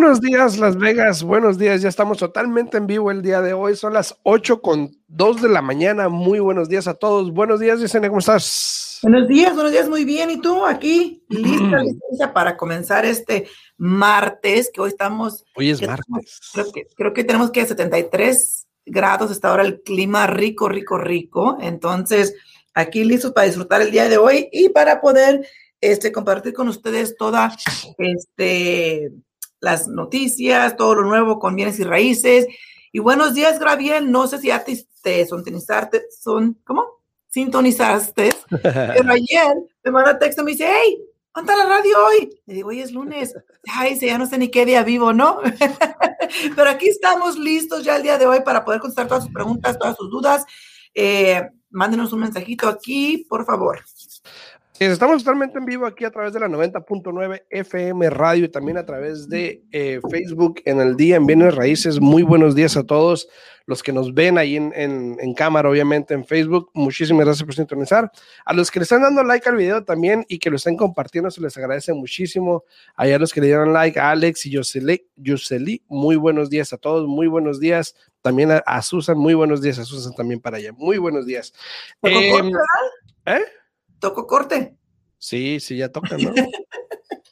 Buenos días, Las Vegas. Buenos días. Ya estamos totalmente en vivo el día de hoy. Son las 8 con 2 de la mañana. Muy buenos días a todos. Buenos días, Yesenia. ¿Cómo estás? Buenos días, buenos días. Muy bien. ¿Y tú aquí? Lista, lista para comenzar este martes, que hoy estamos. Hoy es martes. estamos- creo, que, creo que tenemos que 73 grados está ahora el clima rico, rico, rico. Entonces, aquí listos para disfrutar el día de hoy y para poder este, compartir con ustedes toda este, las noticias, todo lo nuevo con bienes y raíces. Y buenos días, Graviel. No sé si ya te, te sintonizarte, son, ¿cómo? Sintonizaste. Pero ayer me manda texto y me dice, hey, ¿dónde está la radio hoy? Le digo, hoy es lunes. Ay, ya no sé ni qué día vivo, ¿no? Pero aquí estamos listos ya el día de hoy para poder contestar todas sus preguntas, todas sus dudas. Eh, mándenos un mensajito aquí, por favor. Estamos totalmente en vivo aquí a través de la 90.9 FM Radio y también a través de eh, Facebook en el día en Bienes Raíces. Muy buenos días a todos los que nos ven ahí en, en- en cámara, obviamente en Facebook. Muchísimas gracias por sintonizar. A los que le están dando like al video también y que lo estén compartiendo, se les agradece muchísimo. Allá los que le dieron like, a Alex y Yoseli, muy buenos días a todos, muy buenos días. También a, a Susan, muy buenos días a Susan también para allá. Muy buenos días. ¿Tocó Em? ¿eh? ¿Tocó corte? Sí, sí, ya toca, ¿no?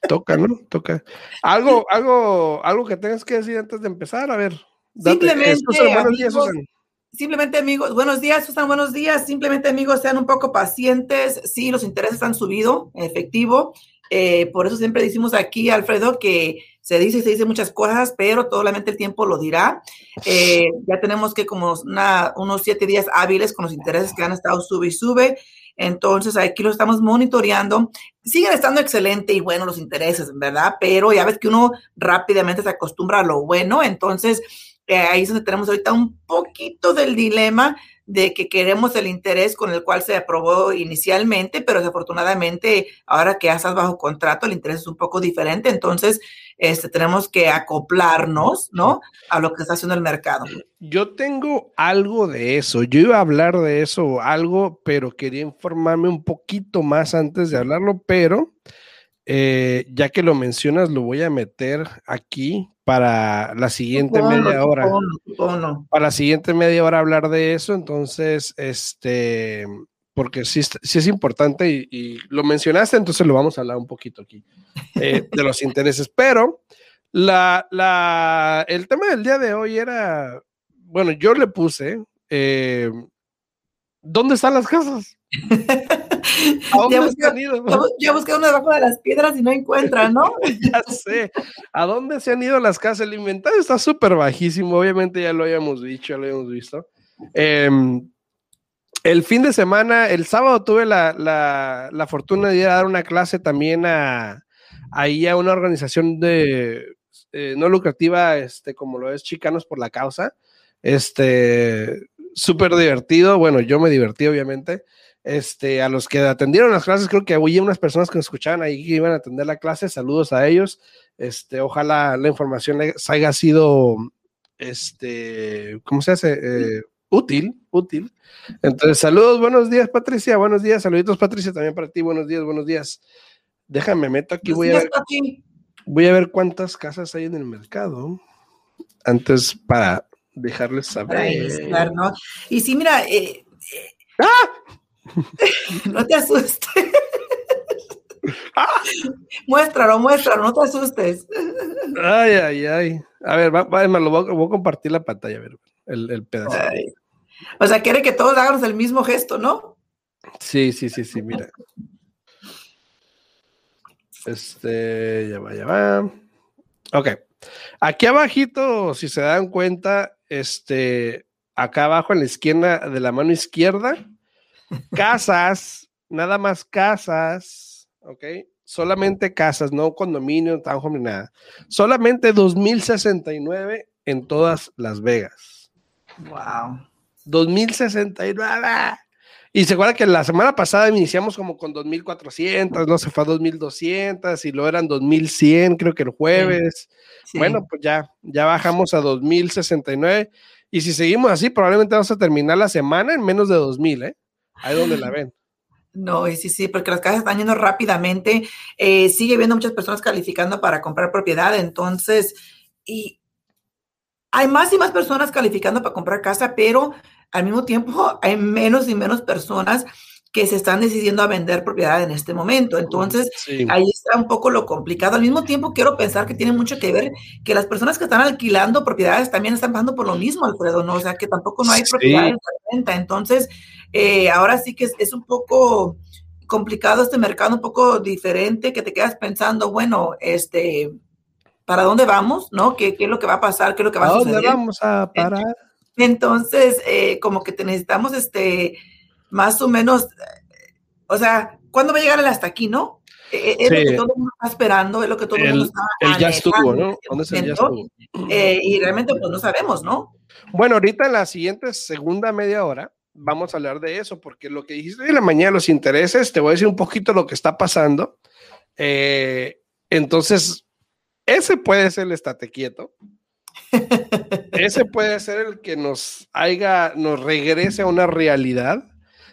toca, ¿no? Toca. Algo, algo, algo que tengas que decir antes de empezar, a ver. date- Simplemente, Susan, buenos días, amigos, Susan. Simplemente amigos, buenos días, Susan, buenos días. Simplemente amigos, sean un poco pacientes. Sí, los intereses han subido, en efectivo. Eh, por eso siempre decimos aquí, Alfredo, que se dice y se dice muchas cosas, pero solamente el tiempo lo dirá. Eh, ya tenemos que como una- unos siete días hábiles con los intereses que han estado sube y sube. Entonces aquí lo estamos monitoreando. Siguen estando excelente y bueno los intereses, ¿verdad? Pero ya ves que uno rápidamente se acostumbra a lo bueno. Entonces eh, ahí es donde tenemos ahorita un poquito del dilema de que queremos el interés con el cual se aprobó inicialmente, pero desafortunadamente ahora que ya estás bajo contrato, el interés es un poco diferente, entonces este, tenemos que acoplarnos, ¿no? A lo que está haciendo el mercado. Yo tengo algo de eso. Yo iba a hablar de eso algo, pero quería informarme un poquito más antes de hablarlo, pero eh, ya que lo mencionas, lo voy a meter aquí para la siguiente media hora. para la siguiente media hora hablar de eso, entonces, este, porque sí, sí es importante y, y lo mencionaste, entonces lo vamos a hablar un poquito aquí eh, de los intereses, pero la, la, el tema del día de hoy era, bueno, yo le puse, eh, ¿dónde están las casas? ¿A dónde Ya busqué, han ido? ya bu- ya busqué uno debajo de las piedras y no encuentra, ¿no? ya sé. ¿A dónde se han ido las casas? El inventario está súper bajísimo. Obviamente ya lo habíamos dicho, ya lo habíamos visto. Em, el fin de semana, el sábado tuve la, la- la fortuna de ir a dar una clase también a, ahí a una organización de eh, no lucrativa, este, como lo es Chicanos por la Causa. Este, súper divertido. Bueno, yo me divertí, obviamente. Este, a los que atendieron las clases, creo que había unas personas que nos escuchaban ahí que iban a atender la clase. Saludos a ellos. Este, ojalá la información haya sido, este, ¿cómo se hace? Eh, útil, útil. Entonces, saludos, buenos días, Patricia, buenos días, saluditos, Patricia, también para ti, buenos días, buenos días. Déjame, meto aquí, voy a ver, voy a ver cuántas casas hay en el mercado antes para dejarles para saber. ¿no? Y sí, mira, eh, eh, ¡Ah! no te asustes. Muéstralo, muéstralo, no te asustes. Ay, ay, ay. A ver, va, lo voy, voy a compartir la pantalla, a ver, el, el pedazo. Ay. O sea, quiere que todos hagamos el mismo gesto, ¿no? Sí, sí, sí, sí, mira. Este, ya va, ya va. Ok. Aquí abajito, si se dan cuenta, este, acá abajo en la izquierda de la mano izquierda, casas, nada más casas, ok, solamente casas, no condominio, townhome ni nada. Solamente 2069 en todas Las Vegas. Wow. 2069. Y se acuerda que la semana pasada iniciamos como con 2400, no se fue a 2200 y luego eran 2100, creo que el jueves. Sí. Bueno, pues ya, ya bajamos a 2069. Y si seguimos así, probablemente vamos a terminar la semana en menos de 2000, ¿eh? Ahí donde la ven. No, y sí, sí, porque las casas están yendo rápidamente. Eh, sigue habiendo muchas personas calificando para comprar propiedad, entonces, y hay más y más personas calificando para comprar casa, pero al mismo tiempo hay menos y menos personas que se están decidiendo a vender propiedad en este momento. Entonces, Sí. ahí está un poco lo complicado. Al mismo tiempo, quiero pensar que tiene mucho que ver que las personas que están alquilando propiedades también están pasando por lo mismo, Alfredo, ¿no? O sea, que tampoco no hay Sí. propiedades de venta. Entonces, eh, ahora sí que es, es un poco complicado este mercado, un poco diferente, que te quedas pensando, bueno, este, ¿para dónde vamos? ¿No? ¿Qué, qué es lo que va a pasar? ¿Qué es lo que va ¿A a dónde suceder? vamos a parar? Entonces, eh, como que te necesitamos, este, más o menos, eh, o sea, ¿cuándo va a llegar el hasta aquí, no? Eh, es lo Sí. que todo el mundo está esperando, es lo que todo el, El- mundo está El ya estuvo, ¿no? este ¿Dónde es el ya estuvo? eh, y realmente pues no sabemos, ¿no? Bueno, ahorita en la siguiente segunda media hora vamos a hablar de eso, porque lo que dijiste en la mañana, los intereses, te voy a decir un poquito lo que está pasando. Eh, entonces, ese puede ser el estate quieto. ese puede ser el que nos haya, nos regrese a una realidad.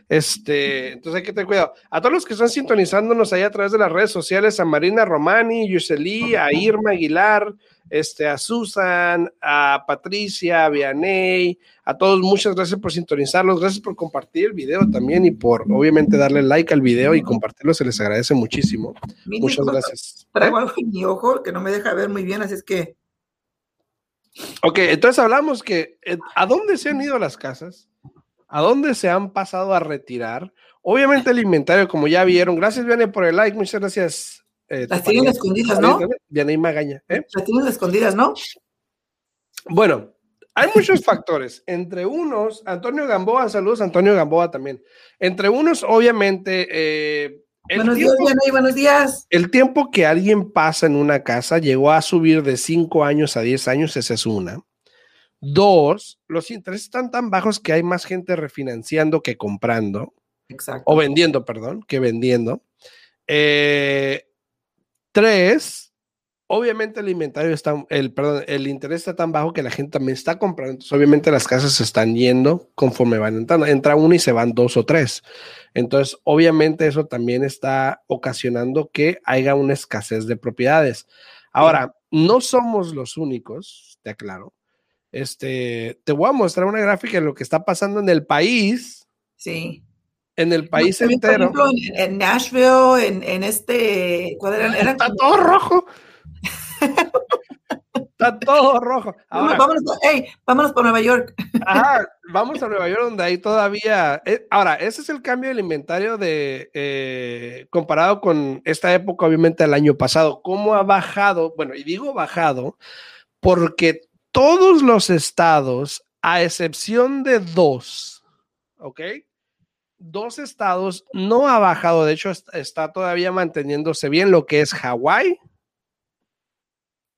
Este, entonces hay que tener cuidado. A todos los que están sintonizándonos ahí a través de las redes sociales, a Marina Romani, Yuseli, a Irma Aguilar, este, a Susan, a Patricia, a Vianey, a todos, muchas gracias por sintonizarlos, gracias por compartir el video también y por obviamente darle like al video y compartirlo, se les agradece muchísimo. Muchas gracias. Traigo algo en mi ojo que no me deja ver muy bien, así es que Ok, entonces hablamos que eh, a dónde se han ido las casas, a dónde se han pasado a retirar. Obviamente el inventario, como ya vieron, gracias Vianey por el like, muchas gracias. Eh, las tienen escondidas, ¿no? Vianey Magaña. ¿eh? Las tienen escondidas, ¿no? Bueno, hay muchos factores. Entre unos, Antonio Gamboa, saludos Antonio Gamboa también. Entre unos, obviamente, eh, el, buenos días, tiempo, Diana, buenos días. el tiempo que alguien pasa en una casa llegó a subir de 5 años a 10 años, esa es una. Dos, los intereses están tan bajos que hay más gente refinanciando que comprando, Exacto. o vendiendo, perdón, que vendiendo. Eh, tres, obviamente el inventario está, el, perdón, el interés está tan bajo que la gente también está comprando. Entonces, obviamente las casas se están yendo conforme van entrando. Entra uno y se van dos o tres. Entonces, obviamente eso también está ocasionando que haya una escasez de propiedades. Ahora, no somos los únicos, te aclaro. Este, te voy a mostrar una gráfica de lo que está pasando en el país, Sí. En el país También, por entero. ejemplo, en, en Nashville, en, en este. Eran Está como- todo rojo. Está todo rojo. Ahora, vámonos, hey, vámonos por Nueva York. ajá, vamos a Nueva York donde hay todavía. eh, ahora, ese es el cambio del inventario de eh, comparado con esta época, obviamente, el año pasado. ¿Cómo ha bajado? Bueno, y digo bajado porque todos los estados, a excepción de dos, ¿ok? Dos estados no ha bajado, de hecho est- está todavía manteniéndose bien lo que es Hawái,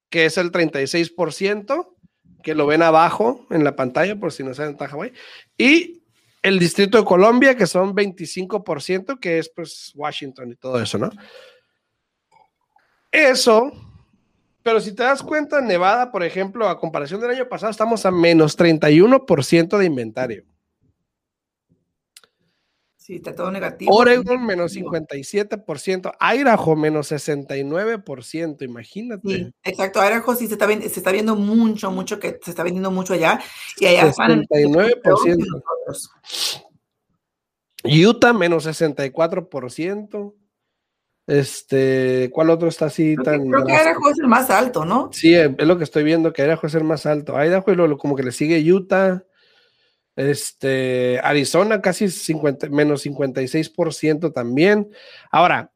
que es el 36%, que lo ven abajo en la pantalla por si no saben está Hawái, y el Distrito de Colombia, que son 25%, que es pues Washington y todo eso, ¿no? Eso, pero si te das cuenta, Nevada, por ejemplo, a comparación del año pasado, estamos a menos 31% de inventario. Sí, está todo negativo. Oregon menos 57%, Idaho menos 69%, imagínate. Sí, exacto. Idaho sí se está, ven- se está viendo mucho, mucho que se está vendiendo mucho allá. Y allá están en- 69%. nosotros. Utah menos 64%. Este, ¿cuál otro está así Creo que, tan creo que? Idaho es el más alto, ¿no? Sí, es lo que estoy viendo, que Idaho es el más alto. Idaho y luego como que le sigue Utah. Este, Arizona casi 50, menos 56% también. Ahora,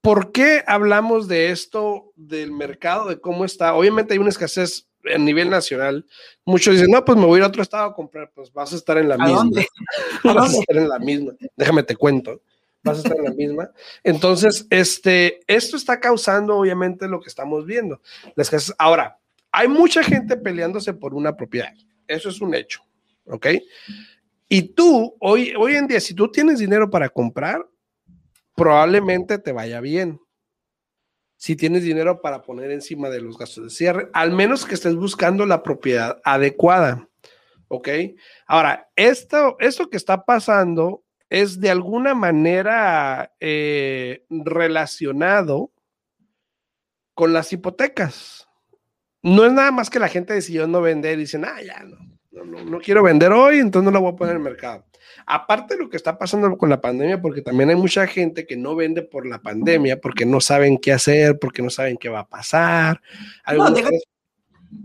¿por qué hablamos de esto, del mercado, de cómo está? Obviamente hay una escasez a nivel nacional. Muchos dicen, no, pues me voy a ir a otro estado a comprar. Pues vas a estar en la ¿A misma. dónde? ¿A Vas a estar en la misma. Déjame te cuento. vas a estar en la misma. Entonces, este, esto está causando obviamente lo que estamos viendo. Las casas, ahora, hay mucha gente peleándose por una propiedad. Eso es un hecho, ¿ok? Y tú, hoy, hoy en día, si tú tienes dinero para comprar, probablemente te vaya bien. Si tienes dinero para poner encima de los gastos de cierre, al menos que estés buscando la propiedad adecuada. ¿Ok? Ahora, esto, esto que está pasando es de alguna manera eh, relacionado con las hipotecas. No es nada más que la gente decidió no vender y dicen, ah, ya no, no, no, quiero vender hoy, entonces no lo voy a poner en el mercado. Aparte de lo que está pasando con la pandemia, porque también hay mucha gente que no vende por la pandemia, porque no saben qué hacer, porque no saben qué va a pasar. No,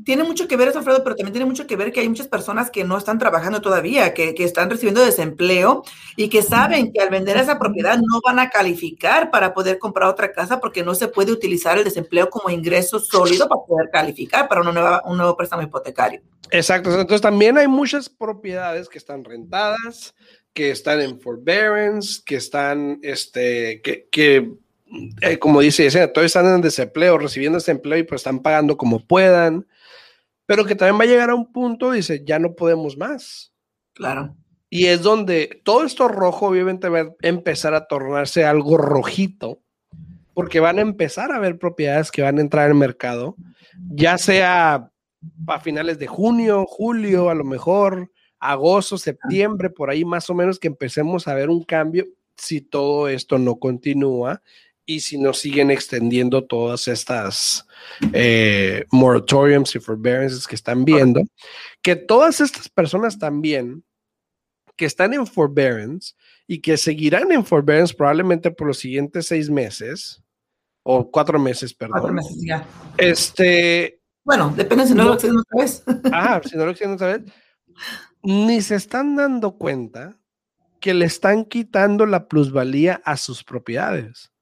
tiene mucho que ver eso, Alfredo, pero también tiene mucho que ver que hay muchas personas que no están trabajando todavía, que, que, están recibiendo desempleo y que saben que al vender esa propiedad no van a calificar para poder comprar otra casa porque no se puede utilizar el desempleo como ingreso sólido para poder calificar para una nueva, un nuevo préstamo hipotecario. Exacto, entonces también hay muchas propiedades que están rentadas, que están en forbearance, que están, este, que, que eh, como dice todos están en desempleo, recibiendo ese empleo y pues están pagando como puedan pero que también va a llegar a un punto, dice, ya no podemos más. Claro. Y es donde todo esto rojo obviamente va a empezar a tornarse algo rojito, porque van a empezar a haber propiedades que van a entrar al mercado, ya sea a finales de junio, julio, a lo mejor agosto, septiembre, por ahí más o menos que empecemos a ver un cambio si todo esto no continúa y si no siguen extendiendo todas estas eh, moratoriums y forbearances que están viendo, que todas estas personas también que están en forbearance y que seguirán en forbearance probablemente por los siguientes seis meses o cuatro meses, perdón. Cuatro meses ya. Este. Bueno, depende si no, lo extienden otra vez. Ah, si no lo extienden otra vez. Ni se están dando cuenta que le están quitando la plusvalía a sus propiedades.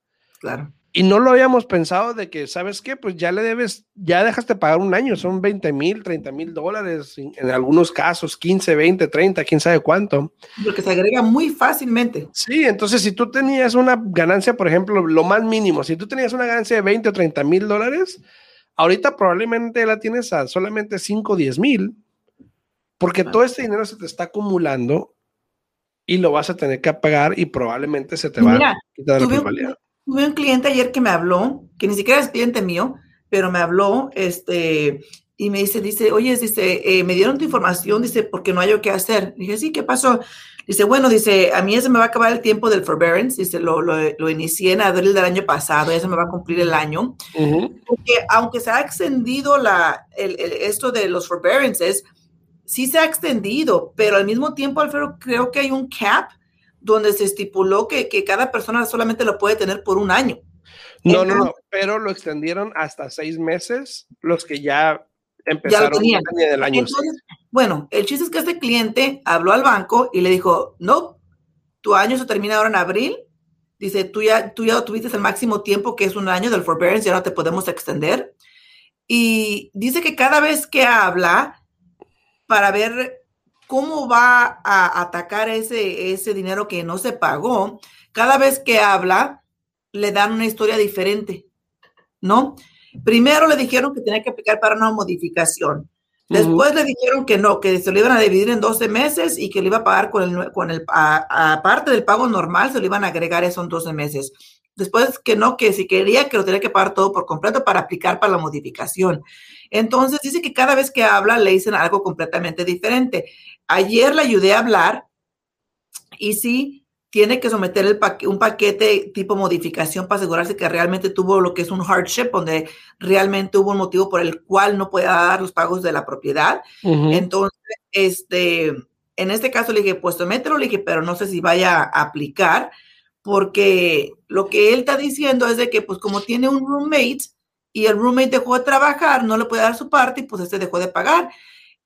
Claro. Y no lo habíamos pensado de que, ¿sabes qué? Pues ya le debes, ya dejaste pagar un año, son 20 mil, 30 mil dólares, en algunos casos 15, 20, 30, quién sabe cuánto. Porque se agrega muy fácilmente. Sí, entonces si tú tenías una ganancia, por ejemplo, lo más mínimo, si tú tenías una ganancia de 20 o 30 mil dólares, ahorita probablemente la tienes a solamente 5 o 10 mil, porque todo este dinero se te está acumulando y lo vas a tener que pagar y probablemente se te va a quitar la Tuve un cliente ayer que me habló, que ni siquiera es cliente mío, pero me habló, este, y me dice, dice, oye, dice, eh, me dieron tu información, dice, porque no hay yo qué hacer. dije, sí, ¿qué pasó? Dice, bueno, dice, a mí ya se me va a acabar el tiempo del forbearance, dice, lo, lo, lo inicié en abril del año pasado, ya se me va a cumplir el año. Porque aunque se ha extendido la, el, esto de los forbearances, sí se ha extendido, pero al mismo tiempo, Alfredo, creo que hay un cap donde se estipuló que, que, cada persona solamente lo puede tener por un año. No, no, no, pero lo extendieron hasta seis meses, los que ya empezaron ya del año. bueno, el chiste es que este cliente habló al banco y le dijo, no, tu año se termina ahora en abril. Dice, tú ya, tú ya tuviste el máximo tiempo, que es un año del forbearance, ya no te podemos extender. Y dice que cada vez que habla para ver cómo va a atacar ese, ese dinero que no se pagó, cada vez que habla, le dan una historia diferente, ¿no? Primero le dijeron que tenía que aplicar para una modificación. Después le dijeron que no, que se lo iban a dividir en 12 meses y que le iba a pagar con el, con el, aparte del pago normal, se lo iban a agregar eso en 12 meses. Después que no, que si quería, que lo tenía que pagar todo por completo para aplicar para la modificación. Entonces dice que cada vez que habla le dicen algo completamente diferente. Ayer le ayudé a hablar y sí tiene que someter el un paquete tipo modificación para asegurarse que realmente tuvo lo que es un hardship, donde realmente hubo un motivo por el cual no pueda dar los pagos de la propiedad. Entonces, este, en este caso le dije, pues somételo, le dije, pero no sé si vaya a aplicar, porque lo que él está diciendo es de que, pues como tiene un roommate y el roommate dejó de trabajar, no le puede dar su parte y pues este dejó de pagar.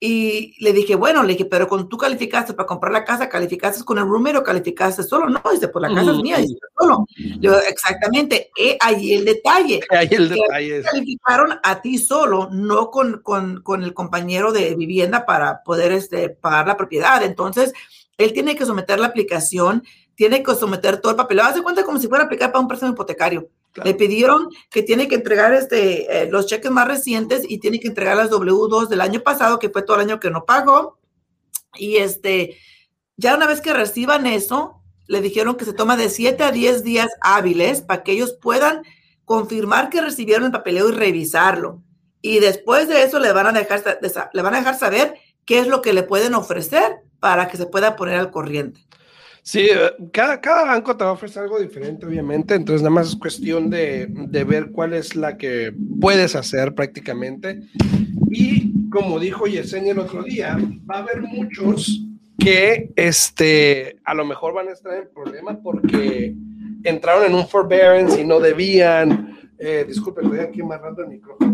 Y le dije, bueno, le dije, pero cuando tú calificaste para comprar la casa, ¿calificaste con el roommate o calificaste solo? No, dice, pues la casa es mía, dice, solo. Yo, exactamente, eh, ahí el detalle. Ahí el detalle. Calificaron a ti solo, no con, con, con, el compañero de vivienda para poder este, pagar la propiedad. Entonces, él tiene que someter la aplicación, tiene que someter todo el papel. Haz de cuenta como si fuera a aplicar para un préstamo hipotecario. Le pidieron que tiene que entregar este, eh, los cheques más recientes y tiene que entregar las W2 del año pasado, que fue todo el año que no pagó. Y este, ya una vez que reciban eso, le dijeron que se toma de 7 a 10 días hábiles para que ellos puedan confirmar que recibieron el papeleo y revisarlo. Y después de eso le van a dejar, le van a dejar saber qué es lo que le pueden ofrecer para que se pueda poner al corriente. Sí, eh, cada, cada banco te va a ofrecer algo diferente, obviamente, entonces nada más es cuestión de, de ver cuál es la que puedes hacer prácticamente. Y como dijo Yesenia el otro día, va a haber muchos que este, a lo mejor van a estar en problemas porque entraron en un forbearance y no debían. Eh, disculpen, estoy aquí amarrando el micrófono.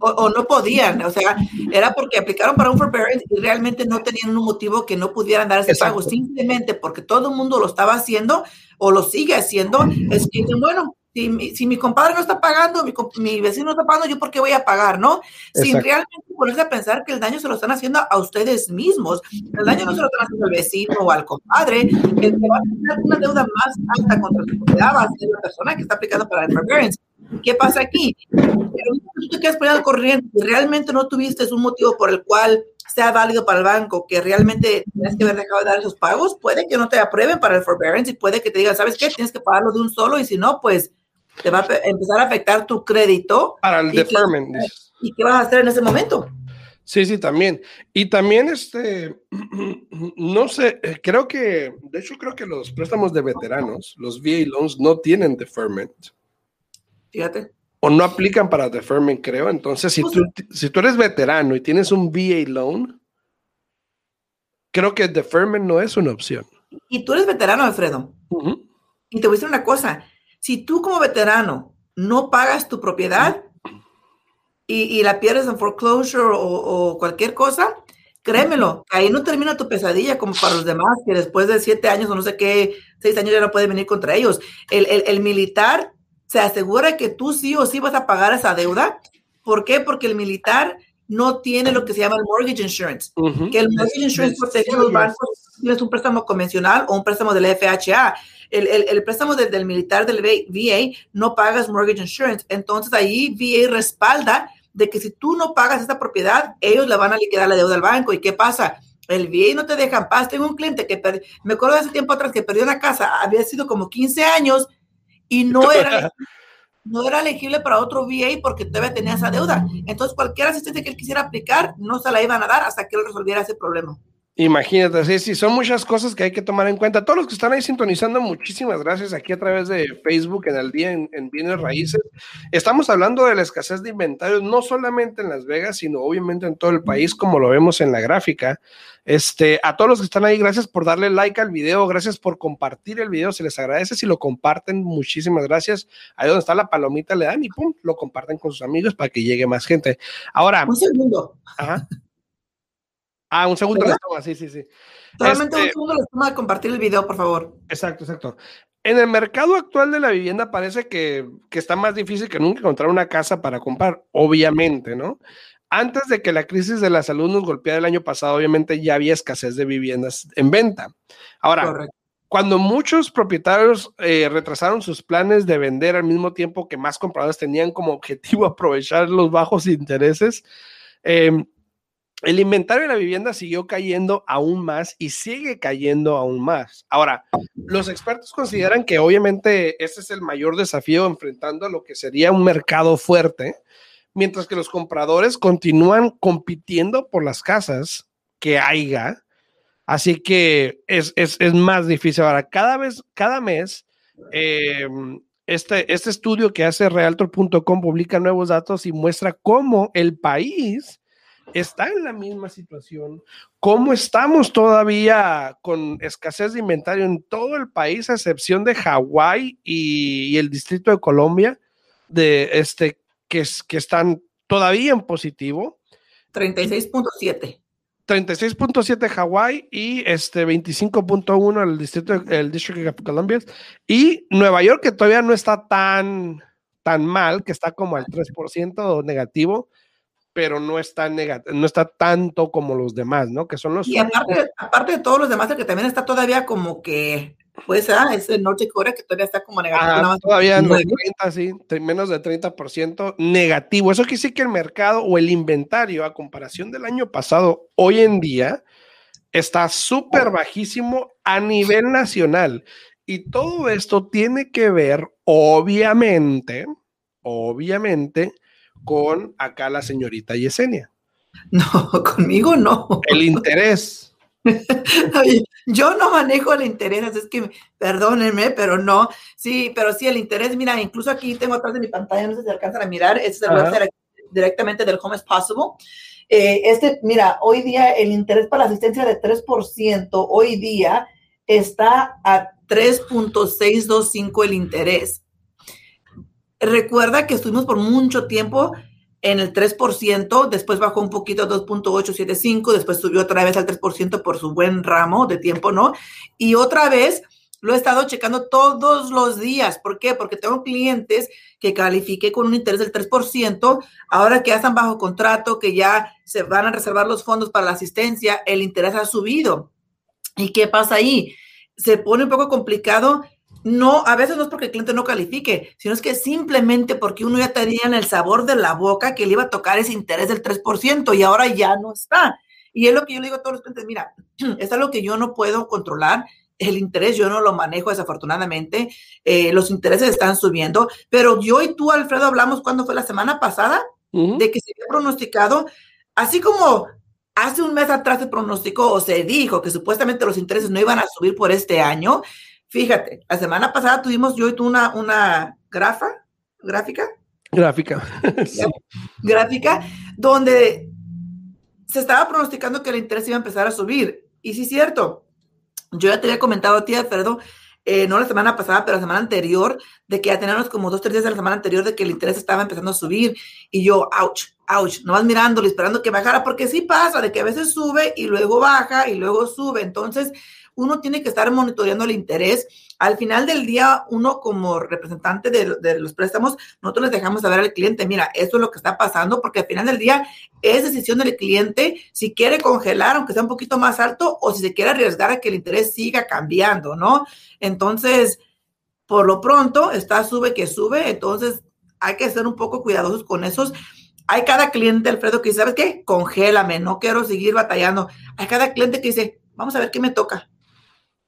O, no podían, o sea, era porque aplicaron para un forbearance y realmente no tenían un motivo que no pudieran dar ese pago, simplemente porque todo el mundo lo estaba haciendo o lo sigue haciendo, es que bueno, si mi, si mi compadre no está pagando, mi, mi, vecino no está pagando, ¿yo por qué voy a pagar, no? Sin realmente ponerse a pensar que el daño se lo están haciendo a ustedes mismos. El daño no se lo están haciendo al vecino o al compadre. El que va a tener una deuda más alta contra su propiedad va a ser la persona que está aplicando para el forbearance. ¿Qué pasa aquí? Pero tú te quedas poner al corriente y realmente no tuviste un motivo por el cual sea válido para el banco, que realmente tienes que haber dejado de dar esos pagos, puede que no te aprueben para el forbearance y puede que te digan, ¿sabes qué? Tienes que pagarlo de un solo y si no, pues te va a empezar a afectar tu crédito. Para el deferment. ¿Y qué vas a hacer en ese momento? Sí, sí, también. Y también, este, no sé, eh, creo que, de hecho, creo que los préstamos de veteranos, los VA loans, no tienen deferment. Fíjate. O no aplican para deferment, creo. Entonces, si, pues tú, si tú eres veterano y tienes un VA loan, creo que deferment no es una opción. Y tú eres veterano, Alfredo. Y te voy a decir una cosa, si tú como veterano no pagas tu propiedad y, la pierdes en foreclosure o, cualquier cosa, créemelo, ahí no termina tu pesadilla como para los demás, que después de siete años o no sé qué, seis años ya no puede venir contra ellos. El, militar se asegura que tú sí o sí vas a pagar esa deuda. ¿Por qué? Porque el militar no tiene lo que se llama el mortgage insurance, que el mortgage insurance protege a los bancos, tienes un préstamo convencional o un préstamo del FHA el, préstamo del militar del VA no pagas mortgage insurance. Entonces ahí VA respalda de que si tú no pagas esta propiedad, ellos le van a liquidar la deuda al banco. ¿Y qué pasa? El VA no te deja en paz. Tengo un cliente que me acuerdo de hace tiempo atrás que perdió una casa, había sido como 15 años y no era, no era elegible para otro VA porque todavía tenía esa deuda. Entonces cualquier asistencia que él quisiera aplicar no se la iban a dar hasta que él resolviera ese problema. Imagínate, sí, sí, son muchas cosas que hay que tomar en cuenta. Todos los que están ahí sintonizando, muchísimas gracias aquí a través de Facebook en el día en, Bienes Raíces. Estamos hablando de la escasez de inventarios, no solamente en Las Vegas, sino obviamente en todo el país, como lo vemos en la gráfica. Este, a todos los que están ahí, gracias por darle like al video, gracias por compartir el video, se les agradece si lo comparten, muchísimas gracias. Ahí donde está la palomita le dan y pum, lo comparten con sus amigos para que llegue más gente. Ahora. Un segundo. Ajá. Ah, un segundo les toma, sí, sí, sí. Solamente un este segundo les toma de compartir el video, por favor. Exacto, exacto. En el mercado actual de la vivienda parece que, que, está más difícil que nunca encontrar una casa para comprar, obviamente, ¿no? Antes de que la crisis de la salud nos golpeara el año pasado, obviamente ya había escasez de viviendas en venta. Ahora, cuando muchos propietarios eh, retrasaron sus planes de vender al mismo tiempo que más compradores tenían como objetivo aprovechar los bajos intereses, eh, el inventario de la vivienda siguió cayendo aún más y sigue cayendo aún más. Ahora, los expertos consideran que obviamente este es el mayor desafío enfrentando a lo que sería un mercado fuerte, mientras que los compradores continúan compitiendo por las casas que haya. Así que es, más difícil. Ahora, cada vez, cada mes, em, este, este estudio que hace Realtor.com publica nuevos datos y muestra cómo el país está en la misma situación. ¿Cómo estamos todavía con escasez de inventario en todo el país, a excepción de Hawái y, el Distrito de Colombia, de este, que, que están todavía en positivo? 36.7. 36.7 Hawái y este 25.1 el distrito el District of Columbia y Nueva York que todavía no está tan tan mal, que está como al 3% negativo, pero no está, no está tanto como los demás, ¿no? Que son los... Y aparte, aparte de todos los demás, el que también está todavía como que Pues ah, es el Norte Corea que todavía está como negativo. todavía en 30, sí, menos de 30% negativo. Eso quiere decir que el mercado o el inventario, a comparación del año pasado, hoy en día está súper bajísimo a nivel nacional. Y todo esto tiene que ver, obviamente, obviamente, con acá la señorita Yesenia. No, conmigo no. El interés. yo no manejo el interés, es que perdónenme, pero no. Sí, pero sí, el interés, mira, incluso aquí tengo atrás de mi pantalla, no sé si alcanzan a mirar, este es el website directamente del Home is Possible. Eh, este, mira, hoy día el interés para la asistencia de 3%, hoy día está a 3.625 el interés. Recuerda que estuvimos por mucho tiempo en el 3%, después bajó un poquito a 2.875, después subió otra vez al 3% por su buen ramo de tiempo, ¿no? Y otra vez lo he estado checando todos los días. ¿Por qué? Porque tengo clientes que califiqué con un interés del 3%, ahora que ya están bajo contrato, que ya se van a reservar los fondos para la asistencia, el interés ha subido. ¿Y qué pasa ahí? Se pone un poco complicado no, a veces no es porque el cliente no califique, sino es que simplemente porque uno ya tenía en el sabor de la boca que le iba a tocar ese interés del 3% y ahora ya no está. Y es lo que yo le digo a todos los clientes, mira, es algo que yo no puedo controlar, el interés yo no lo manejo desafortunadamente, eh, los intereses están subiendo, pero yo y tú, Alfredo, hablamos cuando fue la semana pasada de que se había pronosticado, así como hace un mes atrás se pronosticó o se dijo que supuestamente los intereses no iban a subir por este año, Fíjate, la semana pasada tuvimos yo y tú una, una grafa, gráfica. Gráfica. Gráfica, donde se estaba pronosticando que el interés iba a empezar a subir. Y sí, es cierto. Yo ya te había comentado a ti, Alfredo, eh, no la semana pasada, pero la semana anterior, de que ya teníamos como dos, tres días de la semana anterior de que el interés estaba empezando a subir. Y yo, ouch, ouch, no vas mirándolo, esperando que bajara, porque sí pasa, de que a veces sube y luego baja y luego sube. Entonces, uno tiene que estar monitoreando el interés. Al final del día, uno como representante de, los préstamos, nosotros les dejamos saber al cliente, mira, esto es lo que está pasando, porque al final del día es decisión del cliente si quiere congelar, aunque sea un poquito más alto, o si se quiere arriesgar a que el interés siga cambiando, ¿no? Entonces, por lo pronto, está sube que sube, entonces hay que ser un poco cuidadosos con esos hay cada cliente, Alfredo, que dice, ¿sabes qué? Congélame, no quiero seguir batallando. Hay cada cliente que dice, vamos a ver qué me toca.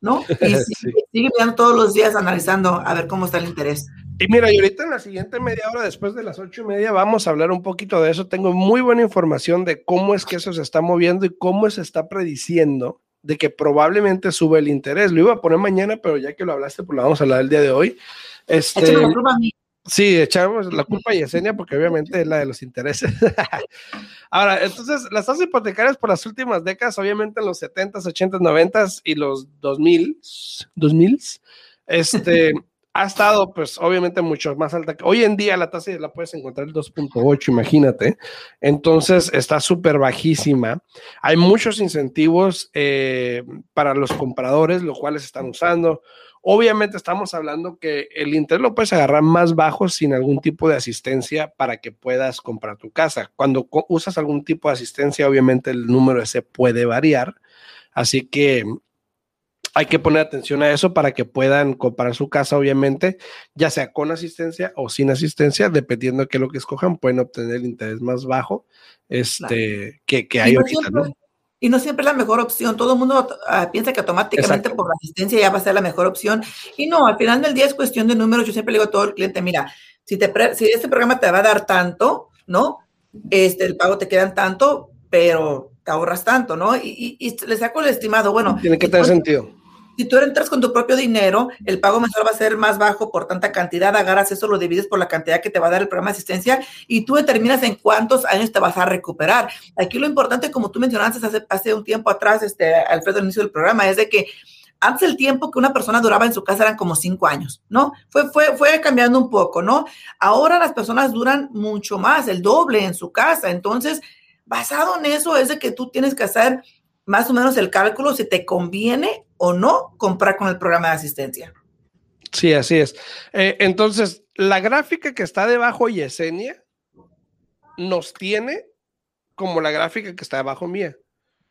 ¿No? Y sigue, mirando todos los días analizando a ver cómo está el interés. Y mira, y ahorita en la siguiente media hora, después de las ocho y media, vamos a hablar un poquito de eso. Tengo muy buena información de cómo es que eso se está moviendo y cómo se está prediciendo de que probablemente sube el interés. Lo iba a poner mañana, pero ya que lo hablaste, pues lo vamos a hablar el día de hoy. Este, Sí, echamos la culpa a Yesenia porque obviamente es la de los intereses. Ahora, entonces, las tasas hipotecarias por las últimas décadas, obviamente en los 70s, 80s, 90s y los 2000, 2000 este, ha estado, pues, obviamente mucho más alta. Hoy en día la tasa la puedes encontrar el 2.8, imagínate. Entonces, está súper bajísima. Hay muchos incentivos eh, para los compradores, lo cuales están usando. Obviamente estamos hablando que el interés lo puedes agarrar más bajo sin algún tipo de asistencia para que puedas comprar tu casa. Cuando usas algún tipo de asistencia, obviamente el número ese puede variar. Así que hay que poner atención a eso para que puedan comprar su casa, obviamente, ya sea con asistencia o sin asistencia, dependiendo de qué es lo que escojan, pueden obtener el interés más bajo este, que, que, hay ahorita, ¿no? Y no siempre es la mejor opción. Todo el mundo ah, piensa que automáticamente por la asistencia ya va a ser la mejor opción. Y no, al final del día es cuestión de números. Yo siempre le digo a todo el cliente, mira, si, te si este programa te va a dar tanto, ¿no? Este, el pago te quedan tanto, pero te ahorras tanto, ¿no? Y, y, y le saco el estimado, bueno. Tiene que tener sentido si tú entras con tu propio dinero, el pago mensual va a ser más bajo por tanta cantidad, agarras eso, lo divides por la cantidad que te va a dar el programa de asistencia y tú determinas en cuántos años te vas a recuperar. Aquí lo importante, como tú mencionaste hace, hace un tiempo atrás, este, Alfredo, al inicio del programa, es de que antes el tiempo que una persona duraba en su casa eran como cinco años, ¿no? Fue, fue, fue cambiando un poco, ¿no? Ahora las personas duran mucho más, el doble en su casa. Entonces, basado en eso, es de que tú tienes que hacer más o menos el cálculo si te conviene o no comprar con el programa de asistencia. Sí, así es. Eh, entonces, la gráfica que está debajo Yesenia nos tiene como la gráfica que está debajo mía.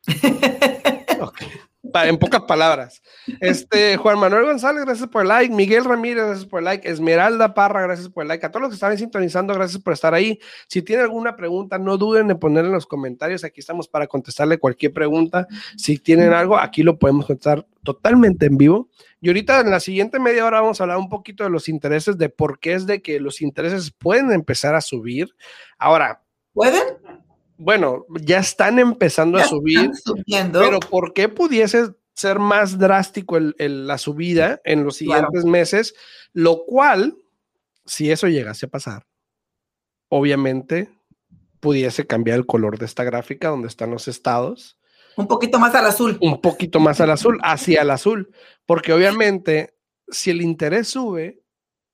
en pocas palabras. Este, Juan Manuel González, gracias por el like. Miguel Ramírez, gracias por el like. Esmeralda Parra, gracias por el like. A todos los que están sintonizando, gracias por estar ahí. Si tienen alguna pregunta, no duden en poner en los comentarios. Aquí estamos para contestarle cualquier pregunta. Si tienen algo, aquí lo podemos contestar totalmente en vivo. Y ahorita en la siguiente media hora vamos a hablar un poquito de los intereses, de por qué es de que los intereses pueden empezar a subir. Ahora. ¿Pueden? Bueno, ya están empezando a subir, pero ¿por qué pudiese ser más drástico la subida en los siguientes meses? Lo cual, si eso llegase a pasar, obviamente pudiese cambiar el color de esta gráfica donde están los estados. Un poquito más al azul. Un poquito más al azul, hacia el azul, porque obviamente si el interés sube,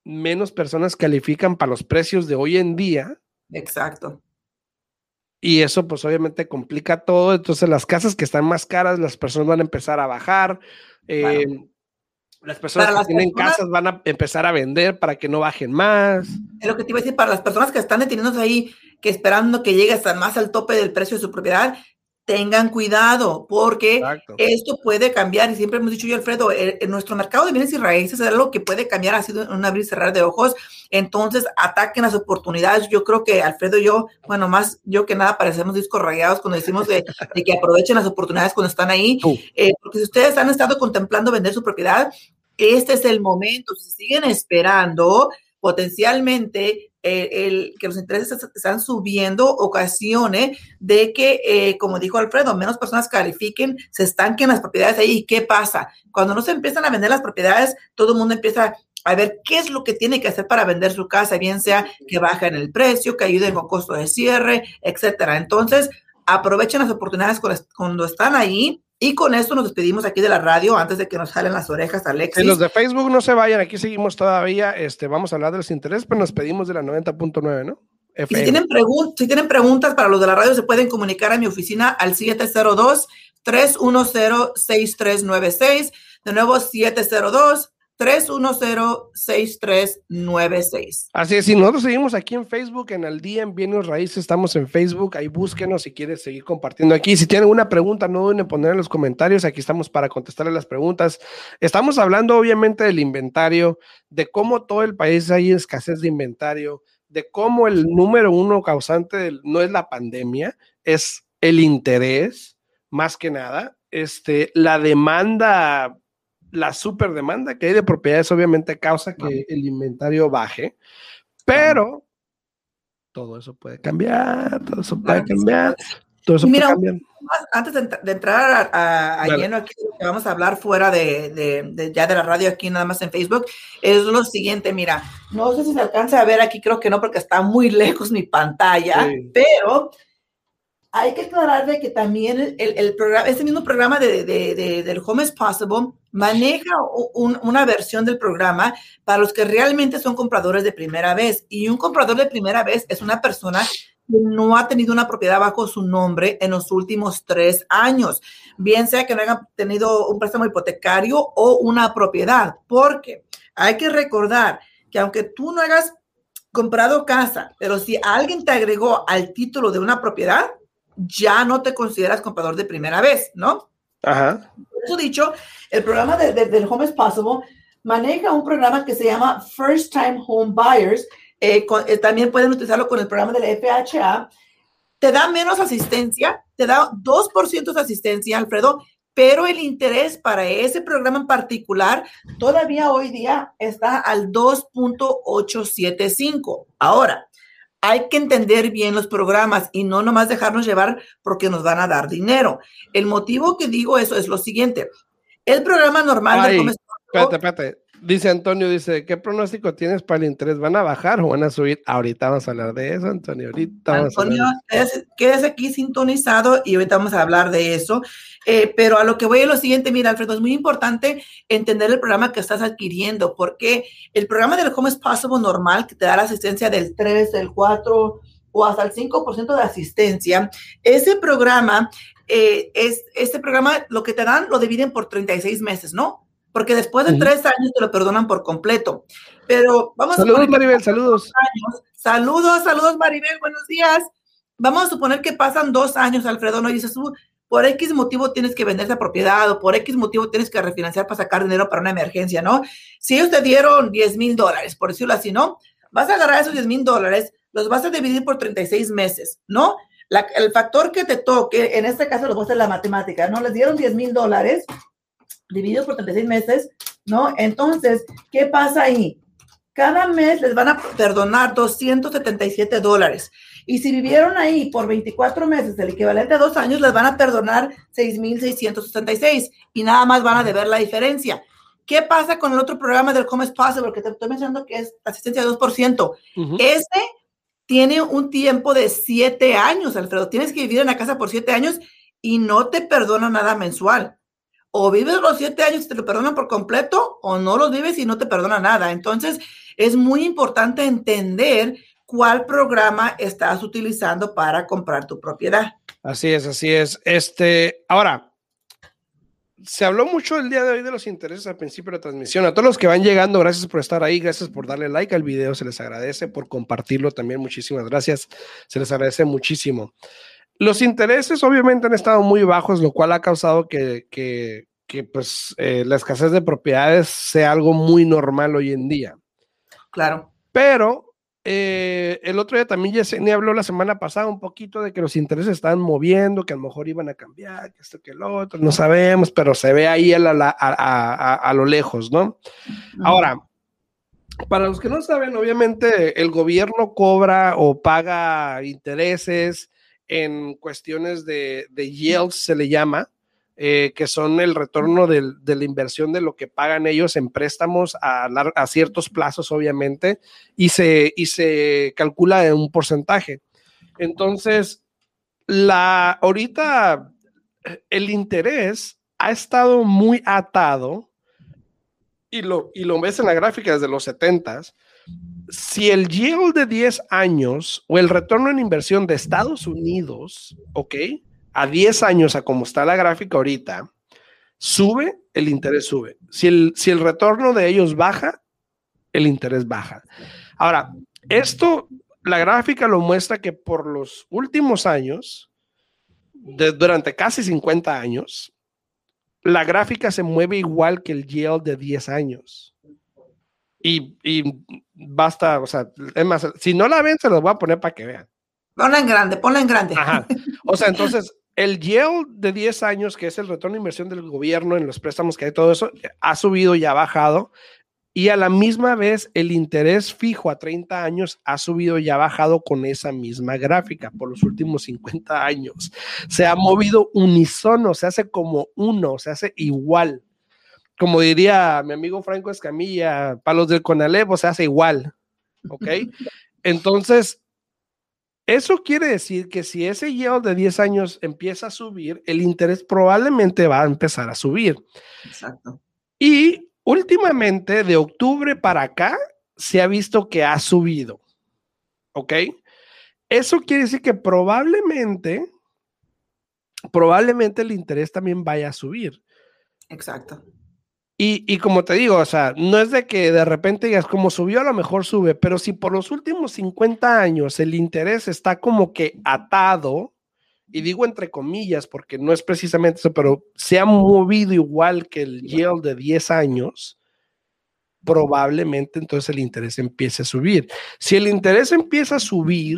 menos personas califican para los precios de hoy en día. Exacto. Y eso pues obviamente complica todo. Entonces las casas que están más caras, las personas van a empezar a bajar. Em, las personas que tienen casas van a empezar a vender para que no bajen más. Es lo que te iba a decir, para las personas que están deteniéndose ahí, que esperando que llegue hasta más al tope del precio de su propiedad, tengan cuidado, porque esto puede cambiar. Y siempre hemos dicho yo, Alfredo, en nuestro mercado de bienes y raíces es algo que puede cambiar así en un abrir y cerrar de ojos. Entonces, ataquen las oportunidades. Yo creo que Alfredo y yo, bueno, más yo que nada, parecemos discos rayados cuando decimos de, que aprovechen las oportunidades cuando están ahí. Eh, porque si ustedes han estado contemplando vender su propiedad, este es el momento. Si siguen esperando, potencialmente el, que los intereses están subiendo ocasione de que, eh, como dijo Alfredo, menos personas califiquen, se estanquen las propiedades ahí. ¿Y qué pasa? Cuando no se empiezan a vender las propiedades, todo el mundo empieza a ver qué es lo que tiene que hacer para vender su casa, bien sea que bajen el precio, que ayuden con costo de cierre, etcétera. Entonces, aprovechen las oportunidades cuando están ahí y con esto nos despedimos aquí de la radio antes de que nos jalen las orejas, Alexis. los de Facebook no se vayan, aquí seguimos todavía. Este, vamos a hablar de los intereses, pero nos pedimos de la 90.9, ¿no? si tienen, si tienen preguntas para los de la radio, se pueden comunicar a mi oficina al 702-310-6396. De nuevo, 702 310-6396. Así es, y nosotros seguimos aquí en Facebook, en Al Día en Bienes Raíces, estamos en Facebook, ahí búsquenos si quieres seguir compartiendo aquí. Si tienen alguna pregunta, no duden en poner en los comentarios, aquí estamos para contestarle las preguntas. Estamos hablando obviamente del inventario, de cómo todo el país hay escasez de inventario, de cómo el número uno causante no es la pandemia, es el interés, más que nada. Este, la demanda la super demanda que hay de propiedades obviamente causa que el inventario baje, pero todo eso puede cambiar, todo eso puede cambiar, todo eso puede cambiar. Antes de, entrar a, lleno aquí, vamos a hablar fuera de, ya de la radio aquí nada más en Facebook, es lo siguiente, mira, no sé si se alcanza a ver aquí, creo que no porque está muy lejos mi pantalla, pero hay que aclarar de que también el, programa, este mismo programa de, del Home is Possible maneja una versión del programa para los que realmente son compradores de primera vez. Y un comprador de primera vez es una persona que no ha tenido una propiedad bajo su nombre en los últimos tres años, bien sea que no haya tenido un préstamo hipotecario o una propiedad, porque hay que recordar que aunque tú no hayas comprado casa, pero si alguien te agregó al título de una propiedad, ya no te consideras comprador de primera vez, ¿no? Ajá. Por eso dicho, el programa de, del Home is Possible maneja un programa que se llama First Time Home Buyers. Eh, eh, también pueden utilizarlo con el programa de la FHA. Te da menos asistencia, te da 2% de asistencia, Alfredo, pero el interés para ese programa en particular todavía hoy día está al 2.875. Ahora, hay que entender bien los programas y no nomás dejarnos llevar porque nos van a dar dinero. El motivo que digo eso es lo siguiente. El programa normal Ay, Espérate, espérate. Dice Antonio, dice, ¿qué pronóstico tienes para el interés? ¿Van a bajar o van a subir? Ahorita vamos a hablar de eso, Antonio. Ahorita Antonio, quédese aquí sintonizado y ahorita vamos a hablar de eso. Eh, pero a lo que voy es lo siguiente, mira, Alfredo, es muy importante entender el programa que estás adquiriendo, porque el programa del Home is Possible normal, que te da la asistencia del 3, del 4 o hasta el 5% de asistencia, ese programa, eh, es, este programa, lo que te dan, lo dividen por 36 meses, ¿no? Porque después de tres años te lo perdonan por completo. Pero vamos saludos, a Saludos, Maribel, saludos. Saludos, saludos, Maribel, buenos días. Vamos a suponer que pasan dos años, Alfredo, ¿no? Y dices, por X motivo tienes que vender esa propiedad o por X motivo tienes que refinanciar para sacar dinero para una emergencia, ¿no? Si ellos te dieron 10 mil dólares, por decirlo así, ¿no? Vas a agarrar esos 10 mil dólares, los vas a dividir por 36 meses, ¿no? el factor que te toque, en este caso lo voy a hacer la matemática, ¿no? Les dieron 10 mil dólares divididos por 36 meses, ¿no? Entonces, ¿qué pasa ahí? Cada mes les van a perdonar 277 dólares. Y si vivieron ahí por 24 meses, el equivalente a dos años, les van a perdonar 6,666 y nada más van a deber la diferencia. ¿Qué pasa con el otro programa del Home Possible que te estoy mencionando que es asistencia de 2%? Este tiene un tiempo de siete años, Alfredo. Tienes que vivir en la casa por siete años y no te perdona nada mensual. O vives los siete años y te lo perdonan por completo, o no los vives y no te perdona nada. Entonces, es muy importante entender cuál programa estás utilizando para comprar tu propiedad. Así es, así es. Este, ahora, se habló mucho el día de hoy de los intereses al principio de la transmisión. A todos los que van llegando, gracias por estar ahí, gracias por darle like al video, se les agradece, por compartirlo también, muchísimas gracias, se les agradece muchísimo. Los intereses obviamente han estado muy bajos, lo cual ha causado que, que, que pues, eh, la escasez de propiedades sea algo muy normal hoy en día. Claro. Pero eh, el otro día también ni habló la semana pasada un poquito de que los intereses estaban moviendo, que a lo mejor iban a cambiar, que esto, que el otro, no sabemos, pero se ve ahí a, a, lo lejos, ¿no? Ahora, para los que no saben, obviamente el gobierno cobra o paga intereses en cuestiones de, de yields, se le llama, eh, que son el retorno de la inversión de lo que pagan ellos en préstamos a, a ciertos plazos, obviamente, y se, y se calcula en un porcentaje. Entonces, la, ahorita el interés ha estado muy atado, y lo, y lo ves en la gráfica desde los 70 si el yield de 10 años o el retorno en inversión de Estados Unidos, ¿ok? a 10 años, a como está la gráfica ahorita, sube, el interés sube. Si el, si el retorno de ellos baja, el interés baja. Ahora, esto, la gráfica lo muestra que por los últimos años, durante casi 50 años, la gráfica se mueve igual que el yield de 10 años. Y, y, basta, o sea, es más, si no la ven, se los voy a poner para que vean. Ponla en grande, ponla en grande. O sea, entonces, el yield de 10 años, que es el retorno de inversión del gobierno en los préstamos que hay, todo eso, ha subido y ha bajado. Y a la misma vez, el interés fijo a 30 años ha subido y ha bajado con esa misma gráfica por los últimos 50 años. Se ha movido unisono, se hace como uno, se hace igual. Como diría mi amigo Franco Escamilla, para los del Conalevo se hace igual. ¿Ok? Entonces, eso quiere decir que si ese yield de 10 años empieza a subir, el interés probablemente va a empezar a subir. Exacto. Y últimamente, de octubre para acá, se ha visto que ha subido. ¿Ok? Eso quiere decir que probablemente, probablemente el interés también vaya a subir. Exacto. Y, como te digo, o sea, no es de que de repente digas, como subió, a lo mejor sube, pero si por los últimos 50 años el interés está como que atado, y digo entre comillas porque no es precisamente eso, pero se ha movido igual que el yield de 10 años, probablemente entonces el interés empiece a subir. Si el interés empieza a subir,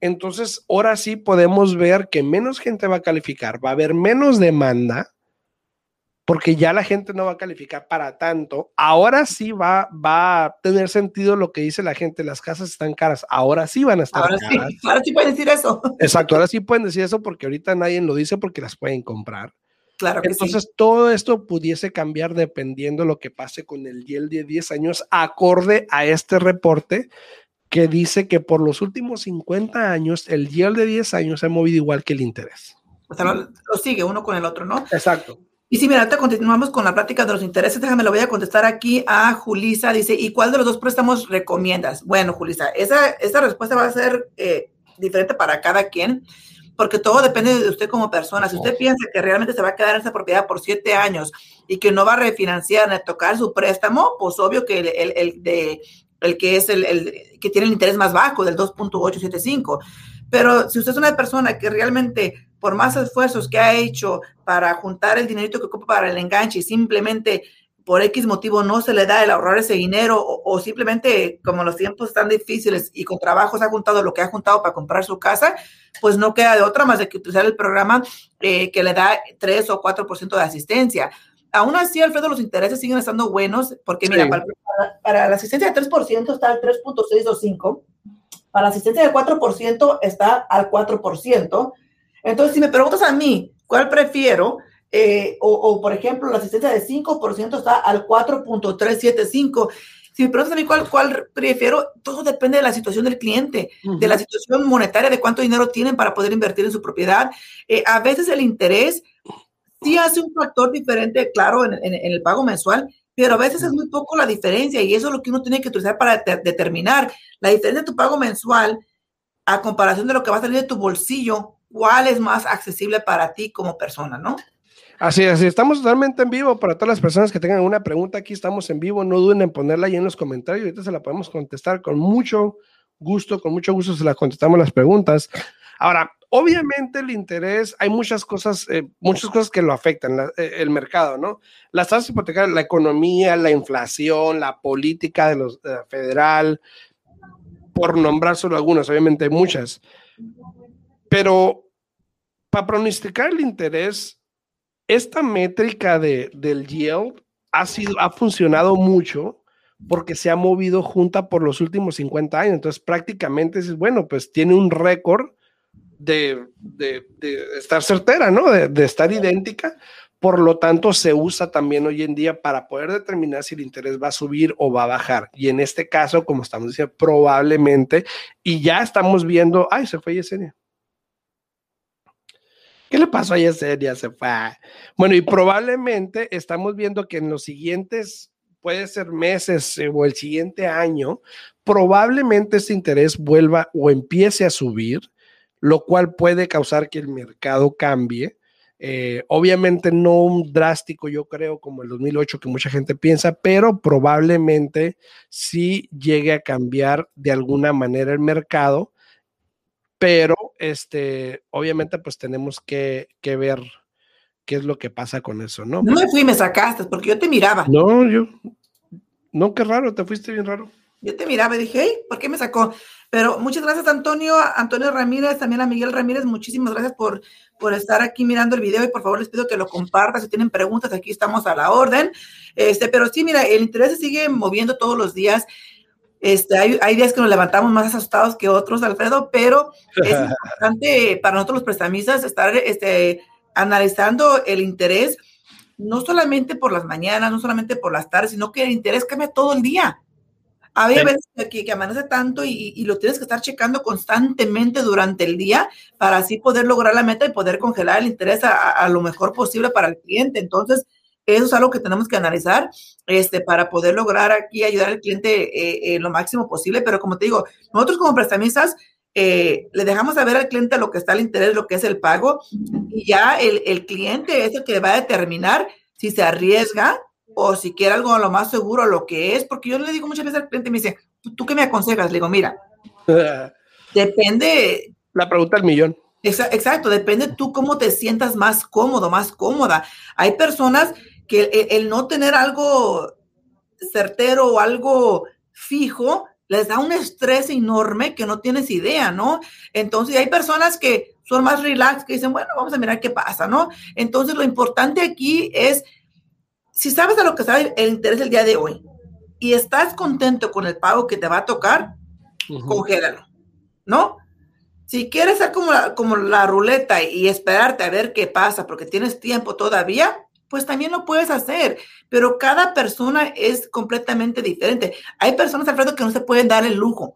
entonces ahora sí podemos ver que menos gente va a calificar, va a haber menos demanda porque ya la gente no va a calificar para tanto. Ahora sí va, va a tener sentido lo que dice la gente, las casas están caras, ahora sí van a estar ahora caras. Sí, ahora sí pueden decir eso. Exacto, ahora sí pueden decir eso porque ahorita nadie lo dice porque las pueden comprar. Claro que Entonces, todo esto pudiese cambiar dependiendo lo que pase con el yield de 10 años, acorde a este reporte que dice que por los últimos 50 años el yield de 10 años se ha movido igual que el interés. O sea, lo, lo sigue uno con el otro, ¿no? Exacto. Y si mira, ahorita continuamos con la práctica de los intereses. Déjame, lo voy a contestar aquí a Julisa. Dice, ¿y cuál de los dos préstamos recomiendas? Bueno, Julisa, esa, esa respuesta va a ser eh, diferente para cada quien, porque todo depende de usted como persona. Si usted piensa que realmente se va a quedar en esa propiedad por siete años y que no va a refinanciar ni tocar su préstamo, pues obvio que el, el, el de, el que es el, el, que tiene el interés más bajo, del 2.875. Pero si usted es una persona que realmente por más esfuerzos que ha hecho para juntar el dinerito que ocupa para el enganche y simplemente por X motivo no se le da el ahorrar ese dinero o, simplemente como los tiempos están difíciles y con trabajos ha juntado lo que ha juntado para comprar su casa, pues no queda de otra más de que utilizar el programa eh, que le da 3 o 4% de asistencia. Aún así, Alfredo, los intereses siguen estando buenos porque, mira, para, la asistencia de 3% está al 3.625, para la asistencia de 4% está al 4%. Entonces, si me preguntas a mí, ¿cuál prefiero? Eh, o, por ejemplo, la asistencia de 5% está al 4.375. Si me preguntas a mí cuál, cuál prefiero, todo depende de la situación del cliente, de la situación monetaria, de cuánto dinero tienen para poder invertir en su propiedad. Eh, a veces el interés sí hace un factor diferente, claro, en, el pago mensual, pero a veces es muy poco la diferencia y eso es lo que uno tiene que utilizar para determinar la diferencia de tu pago mensual a comparación de lo que va a salir de tu bolsillo, cuál es más accesible para ti como persona, ¿no? Así es, estamos totalmente en vivo para todas las personas que tengan una pregunta. Aquí estamos en vivo, no duden en ponerla ahí en los comentarios. Ahorita se la podemos contestar con mucho gusto, con mucho gusto se la contestamos las preguntas. Ahora, obviamente el interés, hay muchas cosas, eh, muchas cosas que lo afectan, eh, el mercado, ¿no? Las tasas hipotecarias, la economía, la inflación, la política de los eh, federal, por nombrar solo algunas, obviamente hay muchas. Pero para pronosticar el interés, esta métrica de, del yield ha, sido, ha funcionado mucho porque se ha movido junta por los últimos 50 años. Entonces, prácticamente es bueno, pues tiene un récord de, estar certera, ¿no? De, estar idéntica. Por lo tanto, se usa también hoy en día para poder determinar si el interés va a subir o va a bajar. Y en este caso, como estamos diciendo, probablemente, y ya estamos viendo, ay, se fue Yesenia. ¿Qué le pasó a Yesenia? Se fue. Bueno, y probablemente estamos viendo que en los siguientes, puede ser meses eh, o el siguiente año, probablemente ese interés vuelva o empiece a subir lo cual puede causar que el mercado cambie. Eh, obviamente no un drástico, yo creo, como el 2008 que mucha gente piensa, pero probablemente sí llegue a cambiar de alguna manera el mercado. Pero, este, obviamente, pues tenemos que, que ver qué es lo que pasa con eso, ¿no? No me fui me sacaste, porque yo te miraba. No, yo, no, qué raro, te fuiste bien raro. Yo te miraba y dije, hey, ¿por qué me sacó? Pero muchas gracias, Antonio, Antonio Ramírez, también a Miguel Ramírez, muchísimas gracias por, por estar aquí mirando el video y por favor les pido que lo compartan. Si tienen preguntas, aquí estamos a la orden. Este, pero sí, mira, el interés se sigue moviendo todos los días. Este, hay, hay, días que nos levantamos más asustados que otros, Alfredo, pero es importante para nosotros los prestamistas estar este, analizando el interés, no solamente por las mañanas, no solamente por las tardes, sino que el interés cambia todo el día. A veces que, que amanece tanto y, lo tienes que estar checando constantemente durante el día para así poder lograr la meta y poder congelar el interés a, lo mejor posible para el cliente. Entonces, eso es algo que tenemos que analizar este, para poder lograr aquí ayudar al cliente eh, lo máximo posible. Pero como te digo, nosotros como prestamistas eh, le dejamos saber al cliente lo que está el interés, lo que es el pago, y ya el, el cliente es el que va a determinar si se arriesga o si quiere algo a lo más seguro, lo que es, porque yo le digo muchas veces al cliente, me dice, ¿tú qué me aconsejas? Le digo, mira, depende. La pregunta del millón. Exacto, depende tú cómo te sientas más cómodo, más cómoda. Hay personas que el, no tener algo certero o algo fijo les da un estrés enorme que no tienes idea, ¿no? Entonces hay personas que son más relax, que dicen, bueno, vamos a mirar qué pasa, ¿no? Entonces lo importante aquí es si sabes a lo que sabe el interés del día de hoy y estás contento con el pago que te va a tocar, congélalo, ¿no? Si quieres ser como la, como la ruleta y esperarte a ver qué pasa porque tienes tiempo todavía, pues también lo puedes hacer, pero cada persona es completamente diferente. Hay personas, Alfredo, que no se pueden dar el lujo.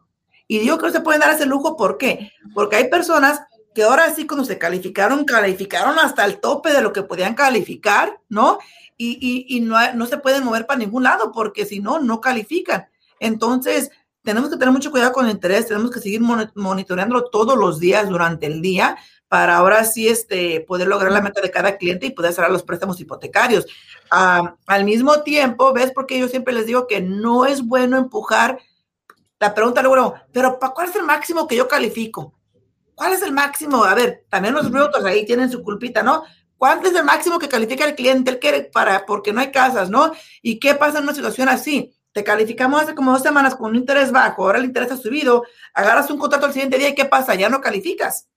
Y digo que no se pueden dar ese lujo, ¿por qué? Porque hay personas que ahora sí cuando se calificaron, calificaron hasta el tope de lo que podían calificar, ¿no? y, no, se pueden mover para ningún lado porque si no, no califican. Entonces, tenemos que tener mucho cuidado con el interés, tenemos que seguir monitoreándolo todos los días durante el día para ahora sí este, poder lograr la meta de cada cliente y poder cerrar los préstamos hipotecarios. al mismo tiempo, ¿ves? Porque yo siempre les digo que no es bueno empujar la pregunta luego, pero ¿para cuál es el máximo que yo califico? ¿cuál es el máximo? A ver, también los brutos ahí tienen su culpita, ¿no? ¿Cuánto es el máximo que califica el cliente? Él quiere para, porque no hay casas, ¿no? ¿Y qué pasa en una situación así? Te calificamos hace como dos semanas con un interés bajo, ahora el interés ha subido, agarras un contrato al siguiente día y ¿qué pasa? Ya no calificas.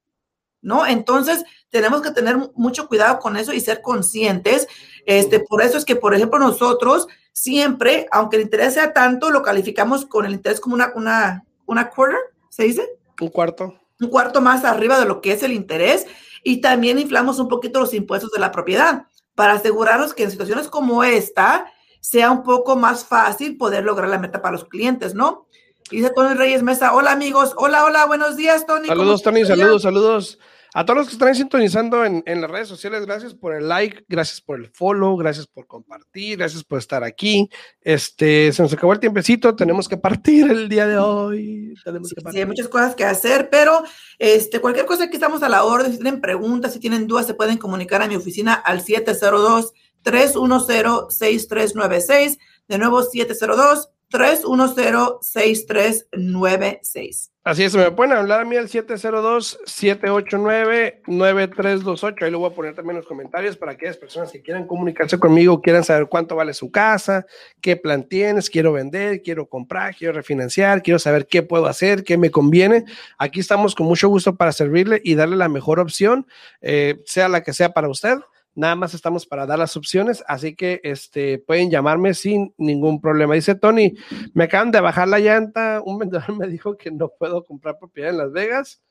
¿No? Entonces, tenemos que tener mucho cuidado con eso y ser conscientes. Este, por eso es que, por ejemplo, nosotros siempre, aunque el interés sea tanto, lo calificamos con el interés como una, una, una quarter, ¿se dice? Un cuarto. Un cuarto más arriba de lo que es el interés. Y también inflamos un poquito los impuestos de la propiedad para asegurarnos que en situaciones como esta sea un poco más fácil poder lograr la meta para los clientes, ¿no? Dice Tony Reyes Mesa, hola amigos, hola, hola, buenos días, Tony. Saludos, Tony, saludos, saludos. A todos los que están sintonizando en, en, las redes sociales, gracias por el like, gracias por el follow, gracias por compartir, gracias por estar aquí. Este, se nos acabó el tiempecito, tenemos que partir el día de hoy. Tenemos sí, que sí, hay muchas cosas que hacer, pero este, cualquier cosa que estamos a la orden, si tienen preguntas, si tienen dudas, se pueden comunicar a mi oficina al 702 310 6396. De nuevo, 702 310-6396. Así es, me pueden hablar a mí al 702-789-9328. Ahí lo voy a poner también en los comentarios para aquellas personas que quieran comunicarse conmigo, quieran saber cuánto vale su casa, qué plan tienes, quiero vender, quiero comprar, quiero refinanciar, quiero saber qué puedo hacer, qué me conviene. Aquí estamos con mucho gusto para servirle y darle la mejor opción, eh, sea la que sea para usted. Nada más estamos para dar las opciones, así que este, pueden llamarme sin ningún problema. Dice Tony, me acaban de bajar la llanta, un vendedor me dijo que no puedo comprar propiedad en Las Vegas,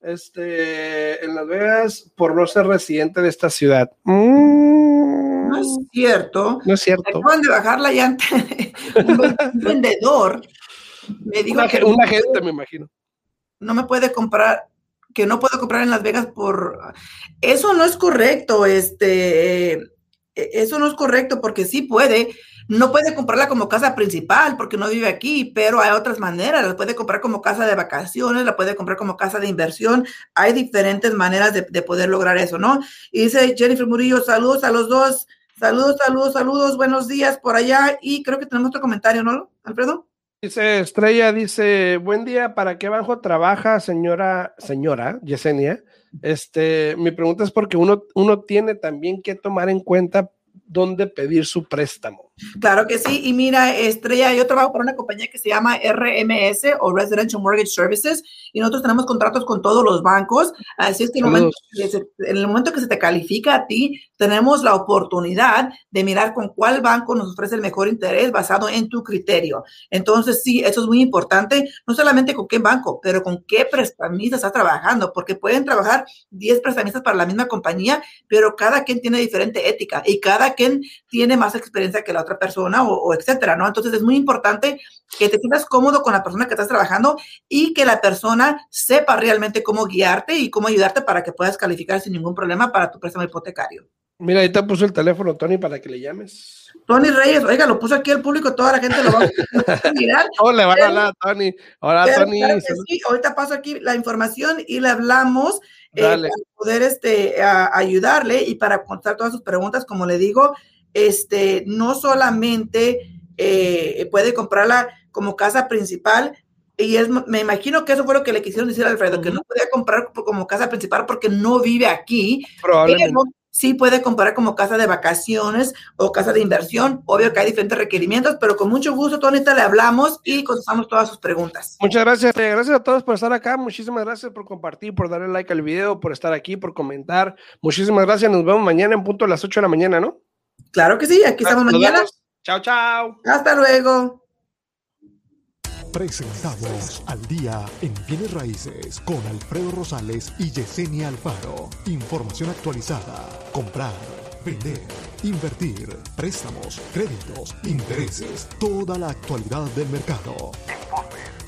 este, en Las Vegas por no ser residente de esta ciudad. Mm, no es cierto. No es cierto. Me acaban de bajar la llanta. un vendedor me dijo una, que una gente, me imagino. No me puede comprar que no puedo comprar en Las Vegas por... Eso no es correcto, este, eh, eso no es correcto porque sí puede, no puede comprarla como casa principal porque no vive aquí, pero hay otras maneras, la puede comprar como casa de vacaciones, la puede comprar como casa de inversión, hay diferentes maneras de, de poder lograr eso, ¿no? Y dice Jennifer Murillo, saludos a los dos, saludos, saludos, saludos, buenos días por allá y creo que tenemos otro comentario, ¿no, Alfredo? Dice Estrella, dice, buen día, ¿para qué banco trabaja señora, señora Yesenia? Este, mi pregunta es porque uno, uno tiene también que tomar en cuenta dónde pedir su préstamo. Claro que sí. Y mira, Estrella, yo trabajo para una compañía que se llama RMS o Residential Mortgage Services y nosotros tenemos contratos con todos los bancos. Así es que en el, momento que se, en el momento que se te califica a ti, tenemos la oportunidad de mirar con cuál banco nos ofrece el mejor interés basado en tu criterio. Entonces, sí, eso es muy importante, no solamente con qué banco, pero con qué prestamista estás trabajando, porque pueden trabajar 10 prestamistas para la misma compañía, pero cada quien tiene diferente ética y cada quien tiene más experiencia que la otra persona o, o, etcétera, ¿no? Entonces es muy importante que te sientas cómodo con la persona que estás trabajando y que la persona sepa realmente cómo guiarte y cómo ayudarte para que puedas calificar sin ningún problema para tu préstamo hipotecario. Mira, ahí te puso el teléfono, Tony, para que le llames. Tony Reyes, oiga, lo puso aquí el público, toda la gente lo va a mirar. le van a hablar Tony. Hola, Pero, Tony. claro sí, ahorita paso aquí la información y le hablamos eh, para poder este, a, ayudarle y para contestar todas sus preguntas, como le digo, este, no solamente eh, puede comprarla como casa principal, y es, me imagino que eso fue lo que le quisieron decir a Alfredo, uh -huh. que no podía comprar como casa principal porque no vive aquí. Probablemente. Pero sí puede comprar como casa de vacaciones o casa de inversión. Obvio que hay diferentes requerimientos, pero con mucho gusto, Tony, le hablamos y contestamos todas sus preguntas. Muchas gracias. Gracias a todos por estar acá. Muchísimas gracias por compartir, por darle like al video, por estar aquí, por comentar. Muchísimas gracias. Nos vemos mañana en punto a las 8 de la mañana, ¿no? Claro que sí. Aquí estamos Nos mañana. vemos. Chao, chao. Hasta luego. Presentamos al día en bienes raíces con Alfredo Rosales y Yesenia Alfaro. Información actualizada. Comprar, vender, invertir, préstamos, créditos, intereses, toda la actualidad del mercado.